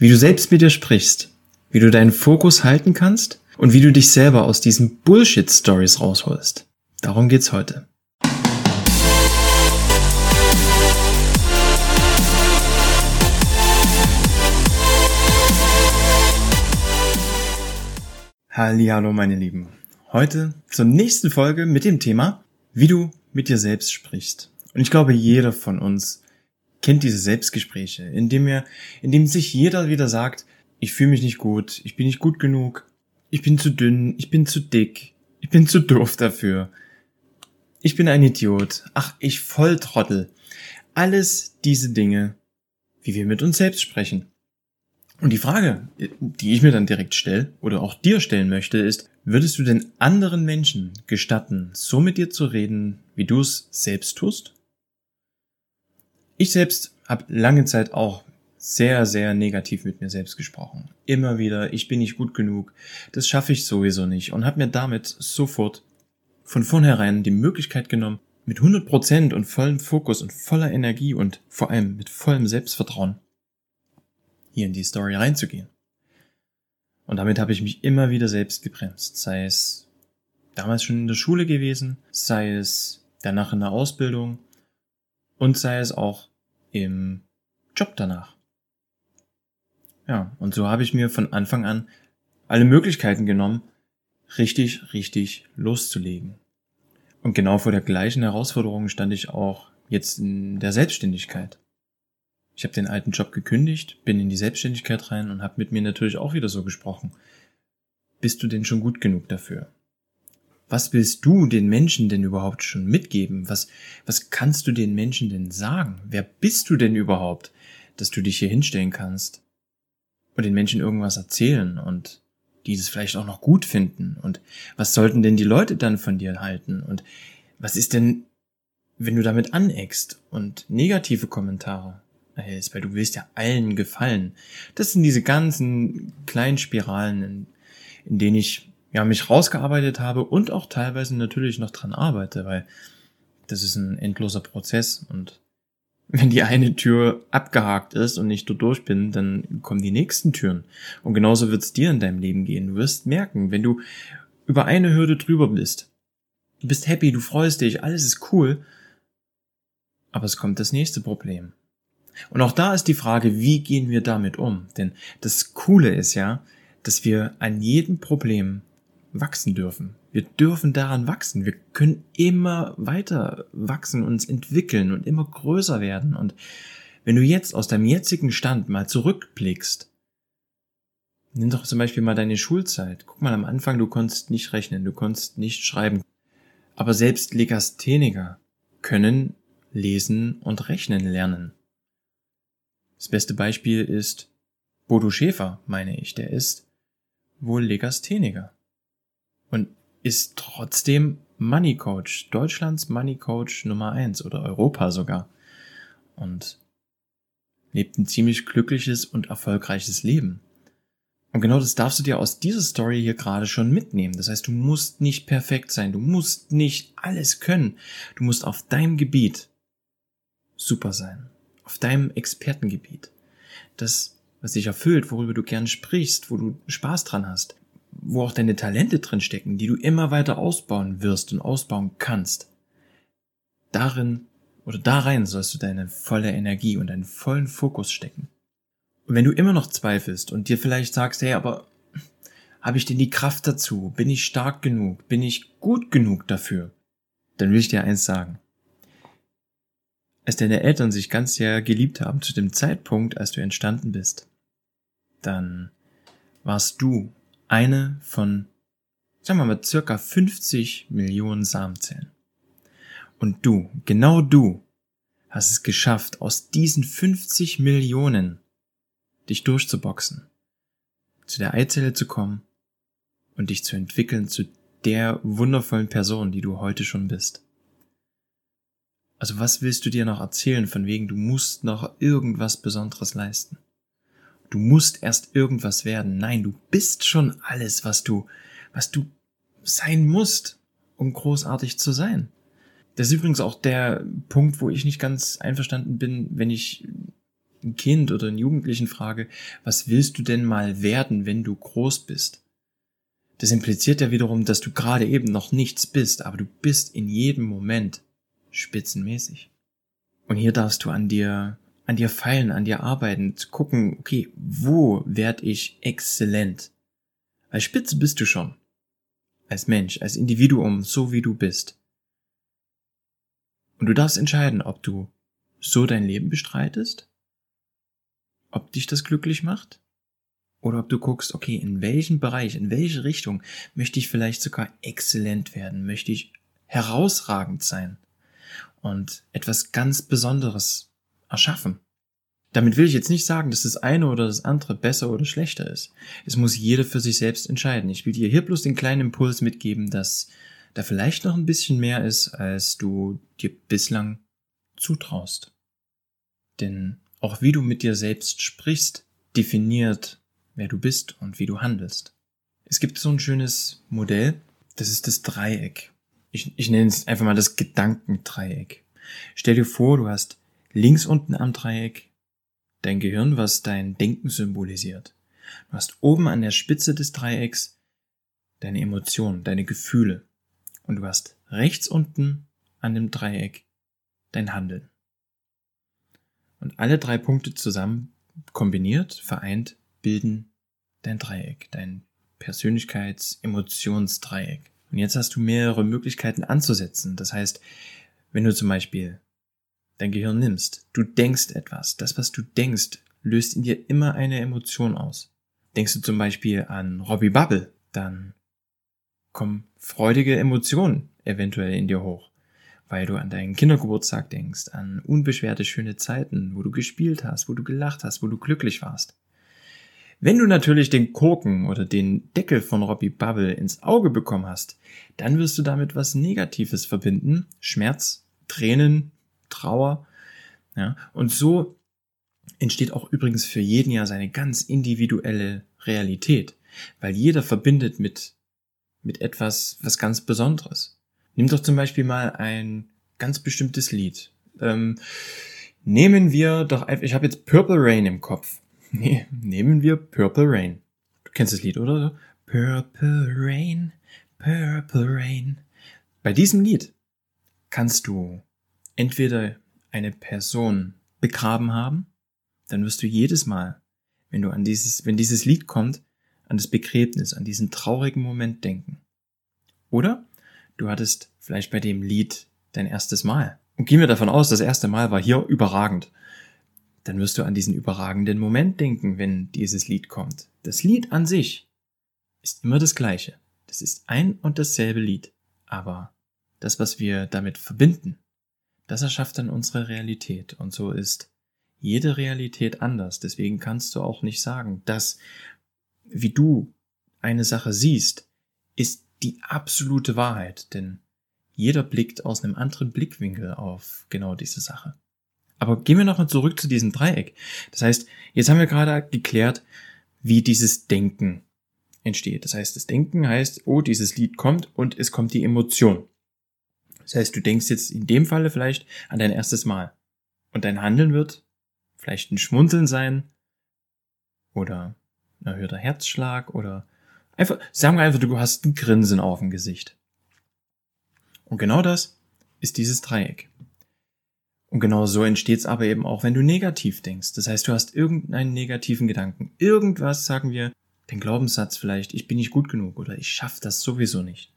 wie du selbst mit dir sprichst, wie du deinen Fokus halten kannst und wie du dich selber aus diesen Bullshit-Stories rausholst. Darum geht's heute. Hallo meine Lieben. Heute zur nächsten Folge mit dem Thema, wie du mit dir selbst sprichst. Und ich glaube, jeder von uns kennt diese Selbstgespräche, in dem er, in dem sich jeder wieder sagt, ich fühle mich nicht gut, ich bin nicht gut genug, ich bin zu dünn, ich bin zu dick, ich bin zu doof dafür, ich bin ein Idiot, ach, ich Volltrottel. Alles diese Dinge, wie wir mit uns selbst sprechen. Und die Frage, die ich mir dann direkt stelle oder auch dir stellen möchte, ist, würdest du den anderen Menschen gestatten, so mit dir zu reden, wie du es selbst tust? Ich selbst habe lange Zeit auch sehr, sehr negativ mit mir selbst gesprochen. Immer wieder, ich bin nicht gut genug, das schaffe ich sowieso nicht und habe mir damit sofort von vornherein die Möglichkeit genommen, mit 100% und vollem Fokus und voller Energie und vor allem mit vollem Selbstvertrauen hier in die Story reinzugehen. Und damit habe ich mich immer wieder selbst gebremst, sei es damals schon in der Schule gewesen, sei es danach in der Ausbildung und sei es auch im Job danach. Ja, und so habe ich mir von Anfang an alle Möglichkeiten genommen, richtig, richtig loszulegen. Und genau vor der gleichen Herausforderung stand ich auch jetzt in der Selbstständigkeit. Ich habe den alten Job gekündigt, bin in die Selbstständigkeit rein und habe mit mir natürlich auch wieder so gesprochen. Bist du denn schon gut genug dafür? Was willst du den Menschen denn überhaupt schon mitgeben? Was, was kannst du den Menschen denn sagen? Wer bist du denn überhaupt, dass du dich hier hinstellen kannst und den Menschen irgendwas erzählen und dieses vielleicht auch noch gut finden? Und was sollten denn die Leute dann von dir halten? Und was ist denn, wenn du damit aneckst und negative Kommentare erhältst? Weil du willst ja allen gefallen. Das sind diese ganzen kleinen Spiralen, in, in denen ich ja, mich rausgearbeitet habe und auch teilweise natürlich noch dran arbeite, weil das ist ein endloser Prozess und wenn die eine Tür abgehakt ist und ich dort durch bin, dann kommen die nächsten Türen. Und genauso wird es dir in deinem Leben gehen. Du wirst merken, wenn du über eine Hürde drüber bist, du bist happy, du freust dich, alles ist cool, aber es kommt das nächste Problem. Und auch da ist die Frage, wie gehen wir damit um? Denn das Coole ist ja, dass wir an jedem Problem wachsen dürfen. Wir dürfen daran wachsen. Wir können immer weiter wachsen, uns entwickeln und immer größer werden. Und wenn du jetzt aus deinem jetzigen Stand mal zurückblickst, nimm doch zum Beispiel mal deine Schulzeit. Guck mal, am Anfang, du konntest nicht rechnen, du konntest nicht schreiben. Aber selbst Legastheniker können lesen und rechnen lernen. Das beste Beispiel ist Bodo Schäfer, meine ich. Der ist wohl Legastheniker und ist trotzdem Money Coach, Deutschlands Money Coach Nummer eins oder Europa sogar. Und lebt ein ziemlich glückliches und erfolgreiches Leben. Und genau das darfst du dir aus dieser Story hier gerade schon mitnehmen. Das heißt, du musst nicht perfekt sein, du musst nicht alles können. Du musst auf deinem Gebiet super sein. Auf deinem Expertengebiet. Das, was dich erfüllt, worüber du gern sprichst, wo du Spaß dran hast wo auch deine Talente drin stecken, die du immer weiter ausbauen wirst und ausbauen kannst. Darin oder da rein sollst du deine volle Energie und deinen vollen Fokus stecken. Und wenn du immer noch zweifelst und dir vielleicht sagst, hey, aber habe ich denn die Kraft dazu? Bin ich stark genug? Bin ich gut genug dafür? Dann will ich dir eins sagen. Als deine Eltern sich ganz sehr geliebt haben zu dem Zeitpunkt, als du entstanden bist, dann warst du eine von, sagen wir mal, circa 50 Millionen Samenzellen. Und du, genau du, hast es geschafft, aus diesen 50 Millionen dich durchzuboxen, zu der Eizelle zu kommen und dich zu entwickeln zu der wundervollen Person, die du heute schon bist. Also was willst du dir noch erzählen von wegen, du musst noch irgendwas Besonderes leisten? Du musst erst irgendwas werden. Nein, du bist schon alles, was du, was du sein musst, um großartig zu sein. Das ist übrigens auch der Punkt, wo ich nicht ganz einverstanden bin, wenn ich ein Kind oder einen Jugendlichen frage, was willst du denn mal werden, wenn du groß bist? Das impliziert ja wiederum, dass du gerade eben noch nichts bist, aber du bist in jedem Moment spitzenmäßig. Und hier darfst du an dir, an dir feilen, an dir arbeiten, zu gucken, okay, wo werde ich exzellent? Als Spitze bist du schon. Als Mensch, als Individuum, so wie du bist. Und du darfst entscheiden, ob du so dein Leben bestreitest, ob dich das glücklich macht, oder ob du guckst, okay, in welchem Bereich, in welche Richtung möchte ich vielleicht sogar exzellent werden, möchte ich herausragend sein und etwas ganz Besonderes erschaffen. Damit will ich jetzt nicht sagen, dass das eine oder das andere besser oder schlechter ist. Es muss jeder für sich selbst entscheiden. Ich will dir hier bloß den kleinen Impuls mitgeben, dass da vielleicht noch ein bisschen mehr ist, als du dir bislang zutraust. Denn auch wie du mit dir selbst sprichst, definiert, wer du bist und wie du handelst. Es gibt so ein schönes Modell, das ist das Dreieck. Ich, ich nenne es einfach mal das Gedankendreieck. Stell dir vor, du hast links unten am Dreieck dein Gehirn, was dein Denken symbolisiert. Du hast oben an der Spitze des Dreiecks deine Emotionen, deine Gefühle. Und du hast rechts unten an dem Dreieck dein Handeln. Und alle drei Punkte zusammen kombiniert, vereint, bilden dein Dreieck, dein Persönlichkeits-Emotionsdreieck. Und jetzt hast du mehrere Möglichkeiten anzusetzen. Das heißt, wenn du zum Beispiel dein Gehirn nimmst, du denkst etwas, das, was du denkst, löst in dir immer eine Emotion aus. Denkst du zum Beispiel an Robbie Bubble, dann kommen freudige Emotionen eventuell in dir hoch, weil du an deinen Kindergeburtstag denkst, an unbeschwerte schöne Zeiten, wo du gespielt hast, wo du gelacht hast, wo du glücklich warst. Wenn du natürlich den Korken oder den Deckel von Robbie Bubble ins Auge bekommen hast, dann wirst du damit was Negatives verbinden. Schmerz, Tränen, Trauer. Ja, und so entsteht auch übrigens für jeden ja seine ganz individuelle Realität, weil jeder verbindet mit, mit etwas, was ganz Besonderes. Nimm doch zum Beispiel mal ein ganz bestimmtes Lied. Ähm, nehmen wir doch, ich habe jetzt Purple Rain im Kopf. Nee, nehmen wir Purple Rain. Du kennst das Lied, oder? Purple Rain, Purple Rain. Bei diesem Lied kannst du entweder eine Person begraben haben, dann wirst du jedes Mal, wenn du an dieses, wenn dieses Lied kommt, an das Begräbnis, an diesen traurigen Moment denken. Oder du hattest vielleicht bei dem Lied dein erstes Mal. Und gehen wir davon aus, das erste Mal war hier überragend dann wirst du an diesen überragenden Moment denken, wenn dieses Lied kommt. Das Lied an sich ist immer das gleiche. Das ist ein und dasselbe Lied. Aber das, was wir damit verbinden, das erschafft dann unsere Realität. Und so ist jede Realität anders. Deswegen kannst du auch nicht sagen, dass, wie du eine Sache siehst, ist die absolute Wahrheit. Denn jeder blickt aus einem anderen Blickwinkel auf genau diese Sache. Aber gehen wir nochmal zurück zu diesem Dreieck. Das heißt, jetzt haben wir gerade geklärt, wie dieses Denken entsteht. Das heißt, das Denken heißt, oh, dieses Lied kommt und es kommt die Emotion. Das heißt, du denkst jetzt in dem Falle vielleicht an dein erstes Mal. Und dein Handeln wird vielleicht ein Schmunzeln sein oder ein erhöhter Herzschlag oder einfach, sagen wir einfach, du hast ein Grinsen auf dem Gesicht. Und genau das ist dieses Dreieck. Und genau so entsteht es aber eben auch, wenn du negativ denkst. Das heißt, du hast irgendeinen negativen Gedanken. Irgendwas, sagen wir, den Glaubenssatz vielleicht, ich bin nicht gut genug oder ich schaffe das sowieso nicht.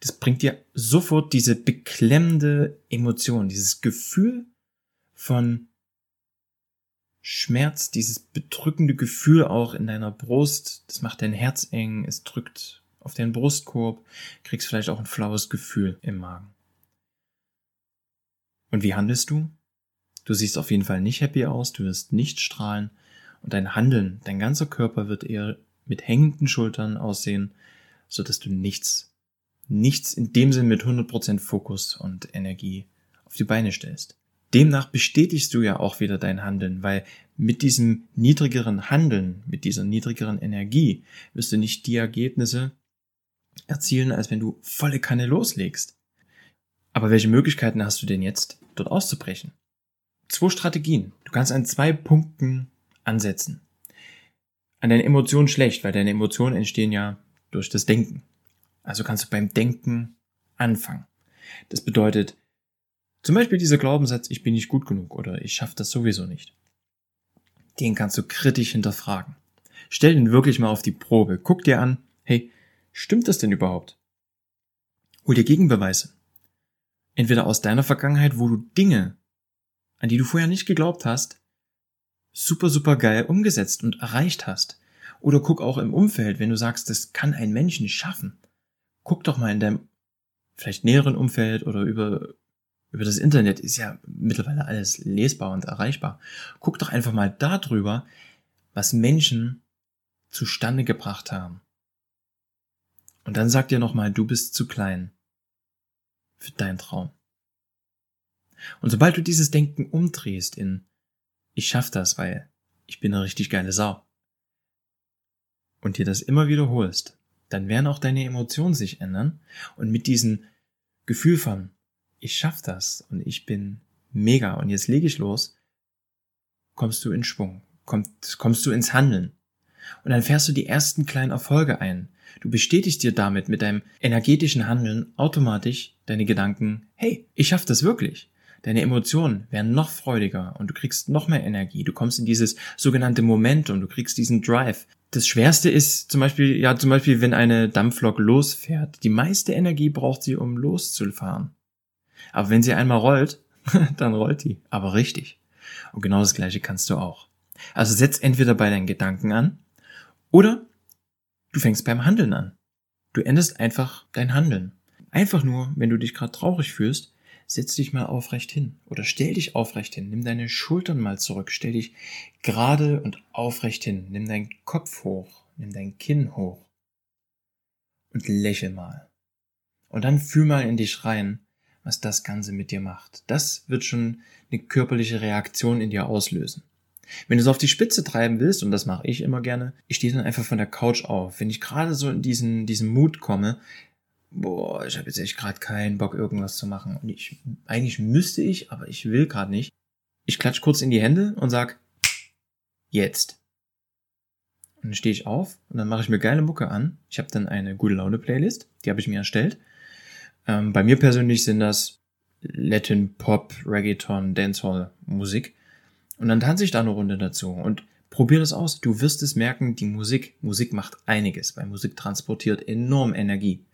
Das bringt dir sofort diese beklemmende Emotion, dieses Gefühl von Schmerz, dieses bedrückende Gefühl auch in deiner Brust. Das macht dein Herz eng, es drückt auf deinen Brustkorb, kriegst vielleicht auch ein flaues Gefühl im Magen. Und wie handelst du? Du siehst auf jeden Fall nicht happy aus, du wirst nicht strahlen und dein Handeln, dein ganzer Körper wird eher mit hängenden Schultern aussehen, so dass du nichts, nichts in dem Sinn mit 100% Fokus und Energie auf die Beine stellst. Demnach bestätigst du ja auch wieder dein Handeln, weil mit diesem niedrigeren Handeln, mit dieser niedrigeren Energie wirst du nicht die Ergebnisse erzielen, als wenn du volle Kanne loslegst. Aber welche Möglichkeiten hast du denn jetzt, dort auszubrechen? zwei Strategien. Du kannst an zwei Punkten ansetzen. An deinen Emotionen schlecht, weil deine Emotionen entstehen ja durch das Denken. Also kannst du beim Denken anfangen. Das bedeutet zum Beispiel dieser Glaubenssatz, ich bin nicht gut genug oder ich schaffe das sowieso nicht. Den kannst du kritisch hinterfragen. Stell den wirklich mal auf die Probe. Guck dir an, hey, stimmt das denn überhaupt? Hol dir Gegenbeweise. Entweder aus deiner Vergangenheit, wo du Dinge, an die du vorher nicht geglaubt hast, super, super geil umgesetzt und erreicht hast. Oder guck auch im Umfeld, wenn du sagst, das kann ein Mensch nicht schaffen. Guck doch mal in deinem vielleicht näheren Umfeld oder über, über das Internet ist ja mittlerweile alles lesbar und erreichbar. Guck doch einfach mal darüber, was Menschen zustande gebracht haben. Und dann sag dir nochmal, du bist zu klein für deinen Traum. Und sobald du dieses Denken umdrehst in ich schaff das, weil ich bin eine richtig geile Sau und dir das immer wiederholst, dann werden auch deine Emotionen sich ändern und mit diesem Gefühl von ich schaff das und ich bin mega und jetzt lege ich los, kommst du in Schwung, kommst, kommst du ins Handeln. Und dann fährst du die ersten kleinen Erfolge ein. Du bestätigst dir damit mit deinem energetischen Handeln automatisch deine Gedanken, hey, ich schaff das wirklich. Deine Emotionen werden noch freudiger und du kriegst noch mehr Energie. Du kommst in dieses sogenannte Momentum, du kriegst diesen Drive. Das Schwerste ist zum Beispiel, ja, zum Beispiel, wenn eine Dampflok losfährt. Die meiste Energie braucht sie, um loszufahren. Aber wenn sie einmal rollt, dann rollt die. Aber richtig. Und genau das Gleiche kannst du auch. Also setz entweder bei deinen Gedanken an oder du fängst beim Handeln an. Du änderst einfach dein Handeln. Einfach nur, wenn du dich gerade traurig fühlst, setz dich mal aufrecht hin oder stell dich aufrecht hin. Nimm deine Schultern mal zurück. Stell dich gerade und aufrecht hin. Nimm deinen Kopf hoch. Nimm dein Kinn hoch. Und lächel mal. Und dann fühl mal in dich rein, was das Ganze mit dir macht. Das wird schon eine körperliche Reaktion in dir auslösen. Wenn du es auf die Spitze treiben willst, und das mache ich immer gerne, ich stehe dann einfach von der Couch auf. Wenn ich gerade so in diesen, diesen Mut komme, boah, ich habe jetzt echt gerade keinen Bock, irgendwas zu machen. Und ich, eigentlich müsste ich, aber ich will gerade nicht. Ich klatsch kurz in die Hände und sag, jetzt. Und dann stehe ich auf und dann mache ich mir geile Mucke an. Ich habe dann eine gute Laune Playlist, die habe ich mir erstellt. Ähm, bei mir persönlich sind das Latin, Pop, Reggaeton, Dancehall Musik. Und dann tanze ich da eine Runde dazu und probier das aus. Du wirst es merken, die Musik, Musik macht einiges, weil Musik transportiert enorm Energie.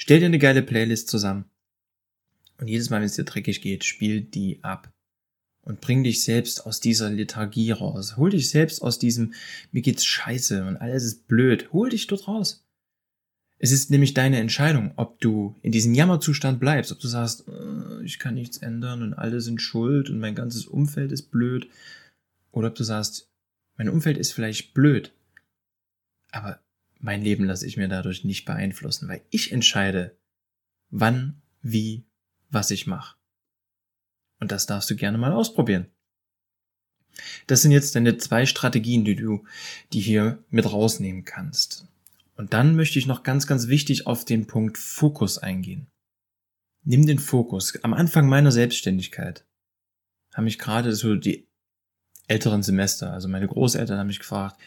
Stell dir eine geile Playlist zusammen. Und jedes Mal, wenn es dir dreckig geht, spiel die ab. Und bring dich selbst aus dieser Lethargie raus. Hol dich selbst aus diesem, mir geht's scheiße und alles ist blöd. Hol dich dort raus. Es ist nämlich deine Entscheidung, ob du in diesem Jammerzustand bleibst, ob du sagst, äh, ich kann nichts ändern und alle sind schuld und mein ganzes Umfeld ist blöd, oder ob du sagst, mein Umfeld ist vielleicht blöd, aber mein Leben lasse ich mir dadurch nicht beeinflussen, weil ich entscheide, wann, wie, was ich mache. Und das darfst du gerne mal ausprobieren. Das sind jetzt deine zwei Strategien, die du, die hier mit rausnehmen kannst. Und dann möchte ich noch ganz, ganz wichtig auf den Punkt Fokus eingehen. Nimm den Fokus. Am Anfang meiner Selbstständigkeit haben mich gerade so die älteren Semester, also meine Großeltern haben mich gefragt,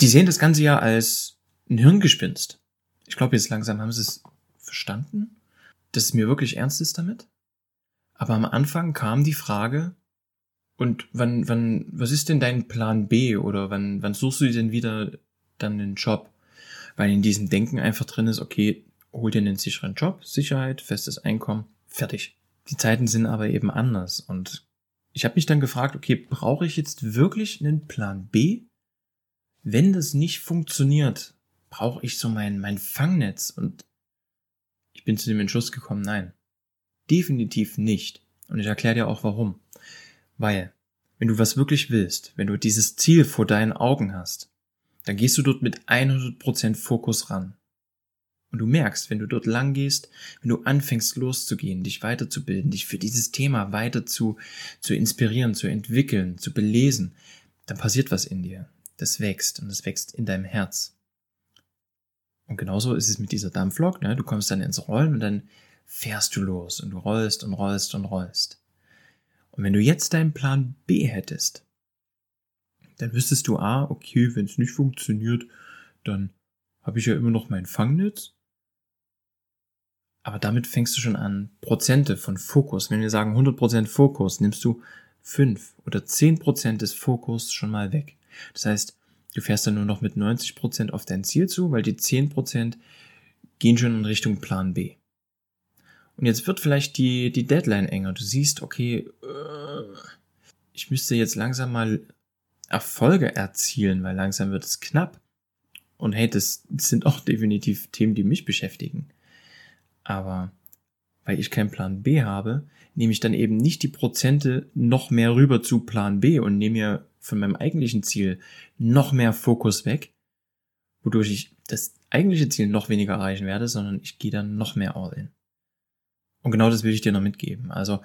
die sehen das Ganze ja als ein Hirngespinst. Ich glaube, jetzt langsam haben sie es verstanden, dass es mir wirklich ernst ist damit. Aber am Anfang kam die Frage, und wann, wann, was ist denn dein Plan B oder wann, wann suchst du denn wieder dann einen Job? Weil in diesem Denken einfach drin ist, okay, hol dir einen sicheren Job, Sicherheit, festes Einkommen, fertig. Die Zeiten sind aber eben anders und ich habe mich dann gefragt, okay, brauche ich jetzt wirklich einen Plan B? Wenn das nicht funktioniert, brauche ich so mein, mein Fangnetz? Und ich bin zu dem Entschluss gekommen, nein, definitiv nicht. Und ich erkläre dir auch warum. Weil, wenn du was wirklich willst, wenn du dieses Ziel vor deinen Augen hast, dann gehst du dort mit 100% Fokus ran. Und du merkst, wenn du dort lang gehst, wenn du anfängst loszugehen, dich weiterzubilden, dich für dieses Thema weiter zu, zu inspirieren, zu entwickeln, zu belesen, dann passiert was in dir. Das wächst und das wächst in deinem Herz. Und genauso ist es mit dieser Dampflok. Ne? Du kommst dann ins Rollen und dann fährst du los und du rollst und rollst und rollst. Und wenn du jetzt deinen Plan B hättest, dann wüsstest du, ah, okay, wenn es nicht funktioniert, dann habe ich ja immer noch mein Fangnetz. Aber damit fängst du schon an, Prozente von Fokus. Wenn wir sagen 100% Fokus, nimmst du 5 oder 10% des Fokus schon mal weg. Das heißt, du fährst dann nur noch mit 90% auf dein Ziel zu, weil die 10% gehen schon in Richtung Plan B. Und jetzt wird vielleicht die, die Deadline enger. Du siehst, okay, äh, ich müsste jetzt langsam mal Erfolge erzielen, weil langsam wird es knapp. Und hey, das sind auch definitiv Themen, die mich beschäftigen. Aber weil ich keinen Plan B habe, nehme ich dann eben nicht die Prozente noch mehr rüber zu Plan B und nehme mir von meinem eigentlichen Ziel noch mehr Fokus weg, wodurch ich das eigentliche Ziel noch weniger erreichen werde, sondern ich gehe dann noch mehr all in. Und genau das will ich dir noch mitgeben. Also,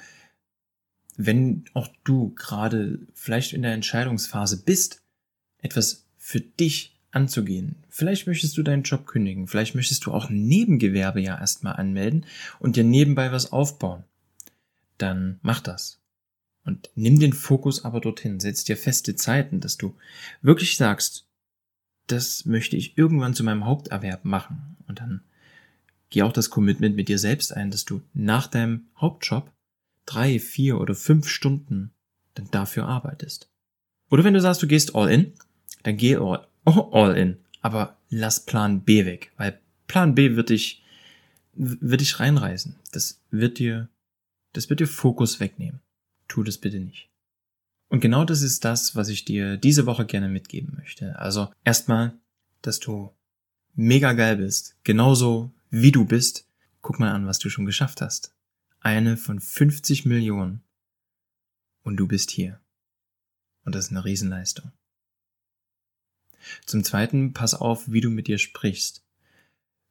wenn auch du gerade vielleicht in der Entscheidungsphase bist, etwas für dich anzugehen. Vielleicht möchtest du deinen Job kündigen, vielleicht möchtest du auch ein Nebengewerbe ja erstmal anmelden und dir nebenbei was aufbauen. Dann mach das. Und nimm den Fokus aber dorthin, setz dir feste Zeiten, dass du wirklich sagst, das möchte ich irgendwann zu meinem Haupterwerb machen. Und dann geh auch das Commitment mit dir selbst ein, dass du nach deinem Hauptjob drei, vier oder fünf Stunden dann dafür arbeitest. Oder wenn du sagst, du gehst all in, dann geh all, in. Aber lass Plan B weg, weil Plan B wird dich, wird dich reinreißen. Das wird dir, das wird dir Fokus wegnehmen. Tu das bitte nicht. Und genau das ist das, was ich dir diese Woche gerne mitgeben möchte. Also erstmal, dass du mega geil bist, genauso wie du bist. Guck mal an, was du schon geschafft hast. Eine von 50 Millionen. Und du bist hier. Und das ist eine Riesenleistung. Zum Zweiten, pass auf, wie du mit dir sprichst.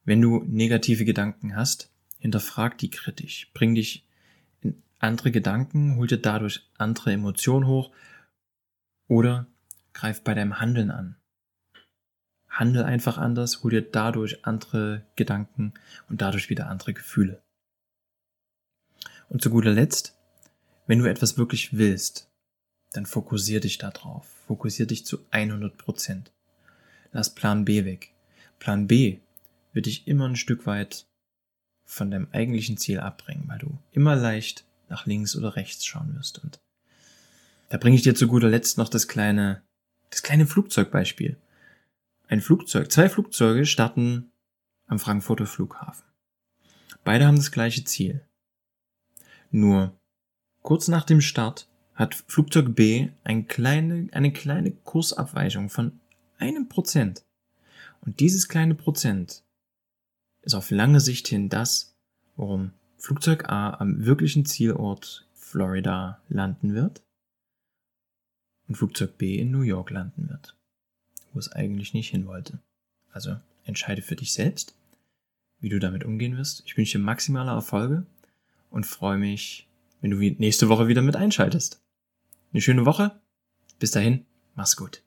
Wenn du negative Gedanken hast, hinterfrag die kritisch, bring dich andere Gedanken, hol dir dadurch andere Emotionen hoch oder greif bei deinem Handeln an. Handel einfach anders, hol dir dadurch andere Gedanken und dadurch wieder andere Gefühle. Und zu guter Letzt, wenn du etwas wirklich willst, dann fokussier dich darauf. Fokussier dich zu 100 Prozent. Lass Plan B weg. Plan B wird dich immer ein Stück weit von deinem eigentlichen Ziel abbringen, weil du immer leicht nach links oder rechts schauen wirst. Und da bringe ich dir zu guter Letzt noch das kleine, das kleine Flugzeugbeispiel. Ein Flugzeug, zwei Flugzeuge starten am Frankfurter Flughafen. Beide haben das gleiche Ziel. Nur kurz nach dem Start hat Flugzeug B eine kleine, eine kleine Kursabweichung von einem Prozent. Und dieses kleine Prozent ist auf lange Sicht hin das, worum Flugzeug A am wirklichen Zielort Florida landen wird und Flugzeug B in New York landen wird, wo es eigentlich nicht hin wollte. Also entscheide für dich selbst, wie du damit umgehen wirst. Ich wünsche dir maximale Erfolge und freue mich, wenn du nächste Woche wieder mit einschaltest. Eine schöne Woche. Bis dahin, mach's gut.